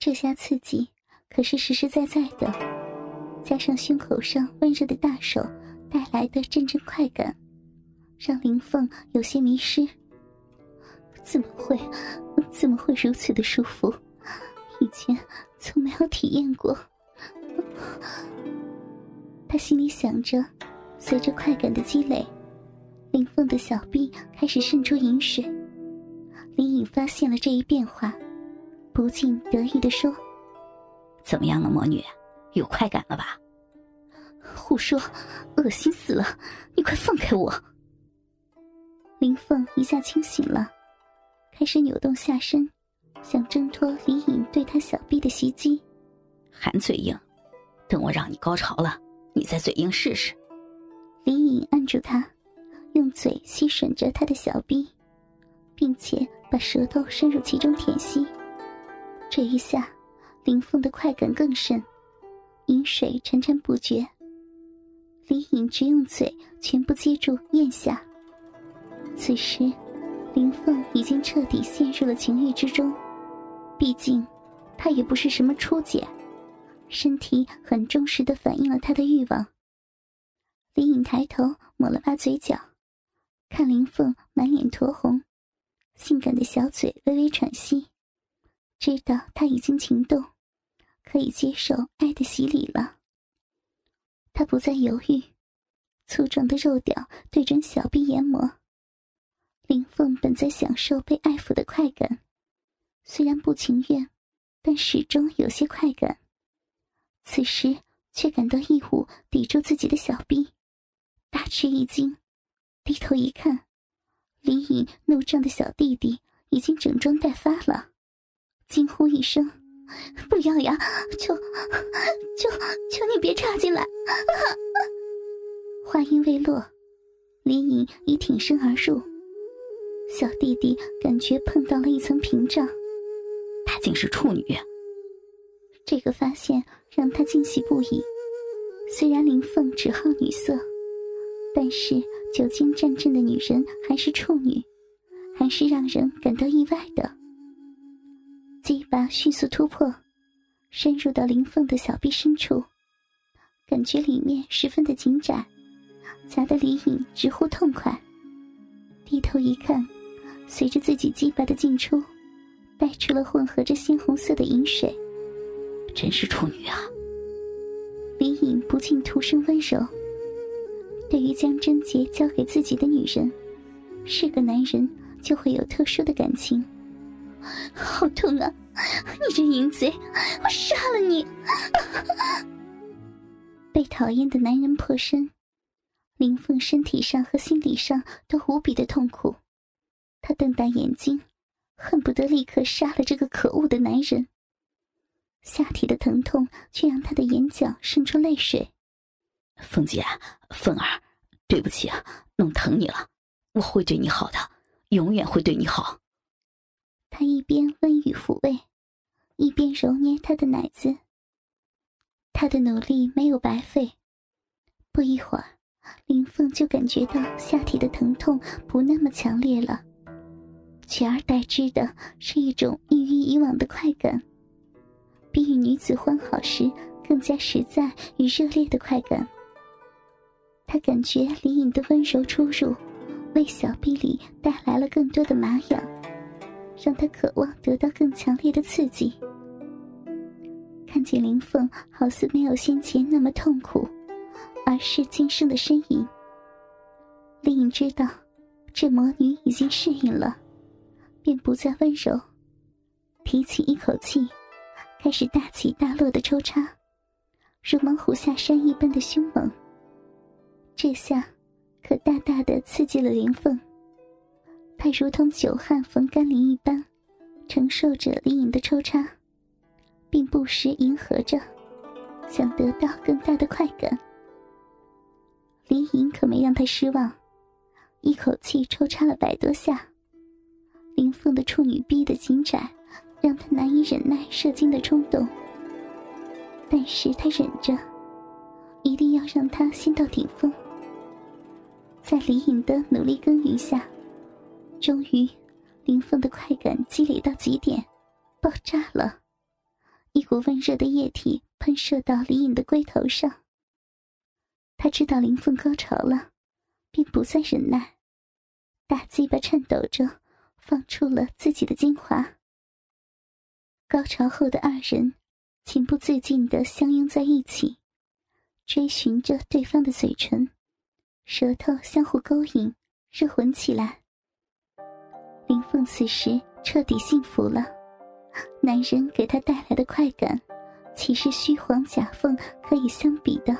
这下刺激可是实实在在的，加上胸口上温热的大手带来的阵阵快感，让林凤有些迷失。怎么会，怎么会如此的舒服？以前从没有体验过。他心里想着，随着快感的积累，林凤的小臂开始渗出饮水。林颖发现了这一变化。不禁得意的说：“怎么样了，魔女？有快感了吧？”胡说，恶心死了！你快放开我！林凤一下清醒了，开始扭动下身，想挣脱李颖对她小臂的袭击。还嘴硬，等我让你高潮了，你再嘴硬试试。李颖按住他，用嘴吸吮着他的小臂，并且把舌头伸入其中舔吸。这一下，林凤的快感更甚，饮水潺潺不绝。李颖只用嘴全部接住咽下。此时，林凤已经彻底陷入了情欲之中。毕竟，她也不是什么初姐，身体很忠实的反映了她的欲望。李颖抬头抹了把嘴角，看林凤满脸酡红，性感的小嘴微微喘息。知道他已经情动，可以接受爱的洗礼了。他不再犹豫，粗壮的肉屌对准小臂研磨。林凤本在享受被爱抚的快感，虽然不情愿，但始终有些快感。此时却感到异物抵住自己的小臂，大吃一惊，低头一看，李颖怒胀的小弟弟已经整装待发了。惊呼一声：“不要呀！求求求你别插进来！”话音未落，李颖已挺身而入。小弟弟感觉碰到了一层屏障，她竟是处女。这个发现让他惊喜不已。虽然林凤只好女色，但是久经战阵的女人还是处女，还是让人感到意外的。鸡巴迅速突破，深入到林凤的小臂深处，感觉里面十分的紧窄，夹得李颖直呼痛快。低头一看，随着自己鸡巴的进出，带出了混合着鲜红色的饮水。真是处女啊！李颖不禁徒生温柔。对于将贞洁交给自己的女人，是个男人就会有特殊的感情。好痛啊！你这淫贼，我杀了你！被讨厌的男人破身，林凤身体上和心理上都无比的痛苦。她瞪大眼睛，恨不得立刻杀了这个可恶的男人。下体的疼痛却让她的眼角渗出泪水。凤姐，凤儿，对不起啊，弄疼你了。我会对你好的，永远会对你好。他一边温语抚慰，一边揉捏她的奶子。他的努力没有白费，不一会儿，林凤就感觉到下体的疼痛不那么强烈了，取而代之的是一种异于以往的快感，比与女子欢好时更加实在与热烈的快感。他感觉李颖的温柔出入，为小臂里带来了更多的麻痒。让他渴望得到更强烈的刺激。看见林凤好似没有先前那么痛苦，而是轻声的呻吟。林颖知道这魔女已经适应了，便不再温柔，提起一口气，开始大起大落的抽插，如猛虎下山一般的凶猛。这下可大大的刺激了林凤。他如同久旱逢甘霖一般，承受着李颖的抽插，并不时迎合着，想得到更大的快感。李颖可没让他失望，一口气抽插了百多下。林凤的处女逼的紧窄，让他难以忍耐射精的冲动。但是他忍着，一定要让他先到顶峰。在李颖的努力耕耘下。终于，林凤的快感积累到极点，爆炸了。一股温热的液体喷射到李颖的龟头上。他知道林凤高潮了，便不再忍耐，大鸡巴颤抖着，放出了自己的精华。高潮后的二人情不自禁的相拥在一起，追寻着对方的嘴唇，舌头相互勾引，热吻起来。林凤此时彻底幸福了，男人给她带来的快感，岂是虚晃假凤可以相比的？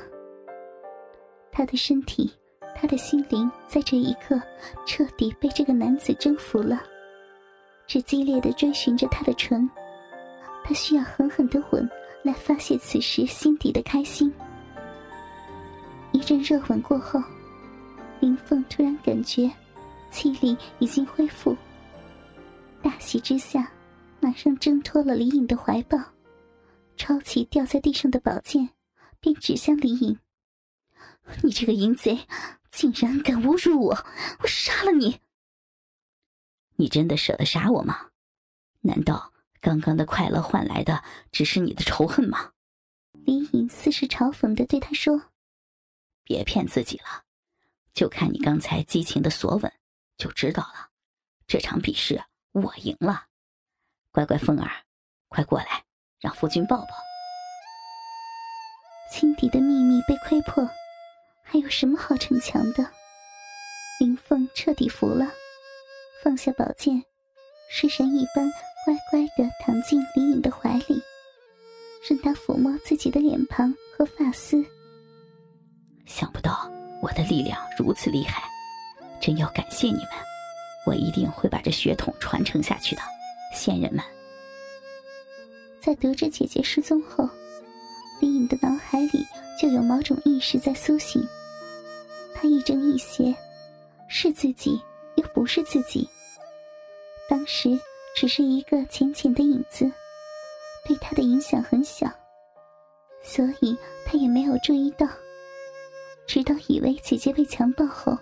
她的身体，她的心灵，在这一刻彻底被这个男子征服了，只激烈的追寻着他的唇。他需要狠狠的吻来发泄此时心底的开心。一阵热吻过后，林凤突然感觉气力已经恢复。大喜之下，马上挣脱了李颖的怀抱，抄起掉在地上的宝剑，便指向李颖：“你这个淫贼，竟然敢侮辱我！我杀了你！你真的舍得杀我吗？难道？”刚刚的快乐换来的只是你的仇恨吗？李颖似是嘲讽的对他说：“别骗自己了，就看你刚才激情的索吻，就知道了。这场比试我赢了，乖乖凤儿，快过来，让夫君抱抱。”心底的秘密被窥破，还有什么好逞强的？林凤彻底服了，放下宝剑，失神一般。乖乖的躺进李颖的怀里，任他抚摸自己的脸庞和发丝。想不到我的力量如此厉害，真要感谢你们！我一定会把这血统传承下去的，仙人们。在得知姐姐失踪后，李颖的脑海里就有某种意识在苏醒。他亦正亦邪，是自己又不是自己。当时。只是一个浅浅的影子，对他的影响很小，所以他也没有注意到。直到以为姐姐被强暴后，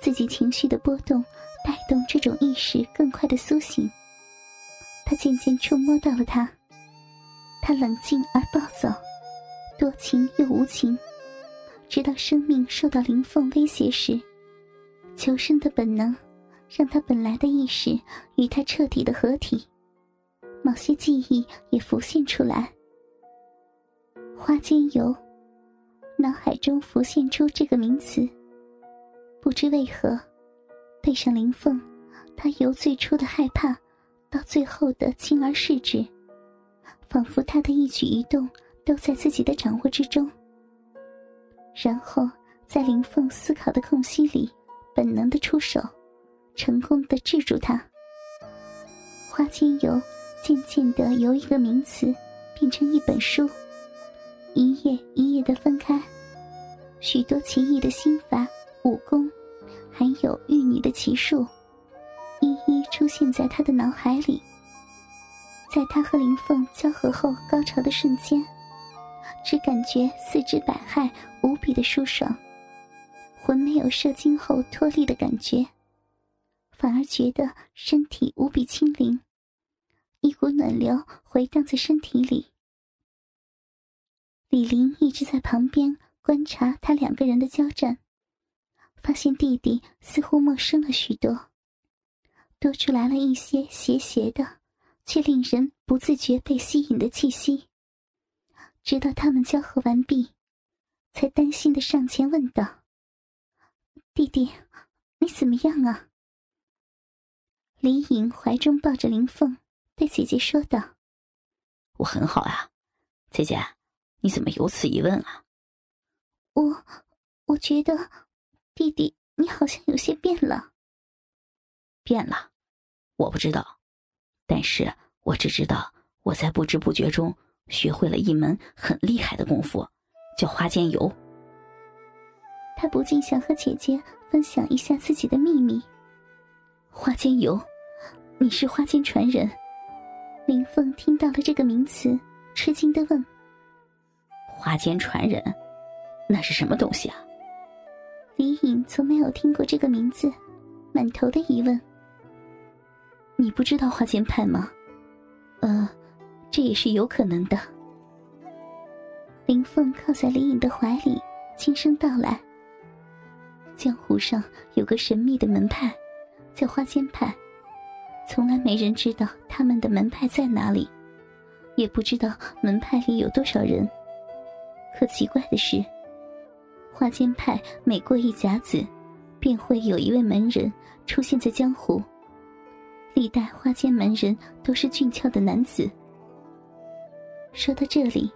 自己情绪的波动带动这种意识更快的苏醒，他渐渐触摸到了他。他冷静而暴躁，多情又无情，直到生命受到灵凤威胁时，求生的本能。让他本来的意识与他彻底的合体，某些记忆也浮现出来。花间游，脑海中浮现出这个名词。不知为何，背上林凤，他由最初的害怕，到最后的轻而视之，仿佛他的一举一动都在自己的掌握之中。然后，在林凤思考的空隙里，本能的出手。成功的制住他。花间油渐渐的由一个名词变成一本书，一页一页的分开，许多奇异的心法、武功，还有玉女的奇术，一一出现在他的脑海里。在他和林凤交合后高潮的瞬间，只感觉四肢百骸无比的舒爽，魂没有射精后脱力的感觉。反而觉得身体无比轻灵，一股暖流回荡在身体里。李林一直在旁边观察他两个人的交战，发现弟弟似乎陌生了许多，多出来了一些邪邪的，却令人不自觉被吸引的气息。直到他们交合完毕，才担心的上前问道：“弟弟，你怎么样啊？”李颖怀中抱着林凤，对姐姐说道：“我很好啊，姐姐，你怎么有此一问啊？”“我，我觉得，弟弟你好像有些变了。”“变了？我不知道，但是我只知道我在不知不觉中学会了一门很厉害的功夫，叫花间游。”他不禁想和姐姐分享一下自己的秘密。花间游，你是花间传人？林凤听到了这个名词，吃惊的问：“花间传人，那是什么东西啊？”李颖从没有听过这个名字，满头的疑问。你不知道花间派吗？呃，这也是有可能的。林凤靠在李颖的怀里，轻声道来：“江湖上有个神秘的门派，叫花间派，从来没人知道他们的门派在哪里，也不知道门派里有多少人。可奇怪的是，花间派每过一甲子，便会有一位门人出现在江湖。历代花间门人都是俊俏的男子。”说到这里。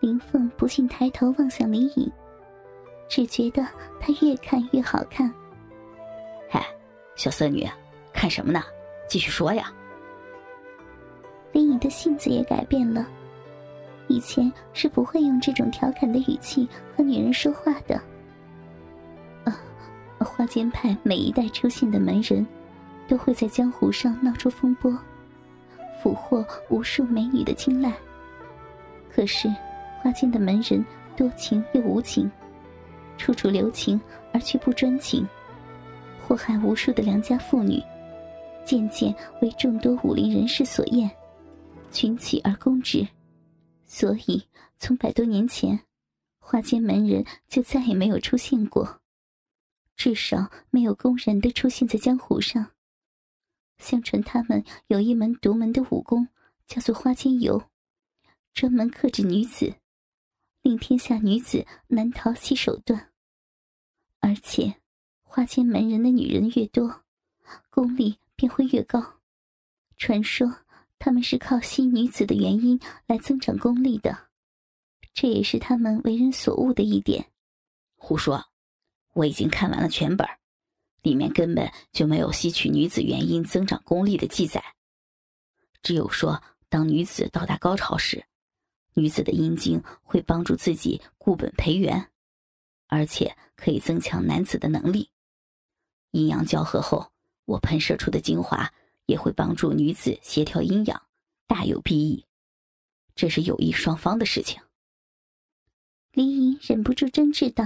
林凤不禁抬头望向李颖，只觉得她越看越好看。哎，小色女，看什么呢？继续说呀。林颖的性子也改变了，以前是不会用这种调侃的语气和女人说话的。啊，花间派每一代出现的门人，都会在江湖上闹出风波，俘获无数美女的青睐。可是。花间的门人多情又无情，处处留情而却不专情，祸害无数的良家妇女，渐渐为众多武林人士所厌，群起而攻之。所以从百多年前，花间门人就再也没有出现过，至少没有公然的出现在江湖上。相传他们有一门独门的武功，叫做花间游，专门克制女子。令天下女子难逃其手段，而且花间门人的女人越多，功力便会越高。传说他们是靠吸女子的原因来增长功力的，这也是他们为人所恶的一点。胡说！我已经看完了全本，里面根本就没有吸取女子原因增长功力的记载，只有说当女子到达高潮时。女子的阴茎会帮助自己固本培元，而且可以增强男子的能力。阴阳交合后，我喷射出的精华也会帮助女子协调阴阳，大有裨益。这是有益双方的事情。李莹忍不住争执道：“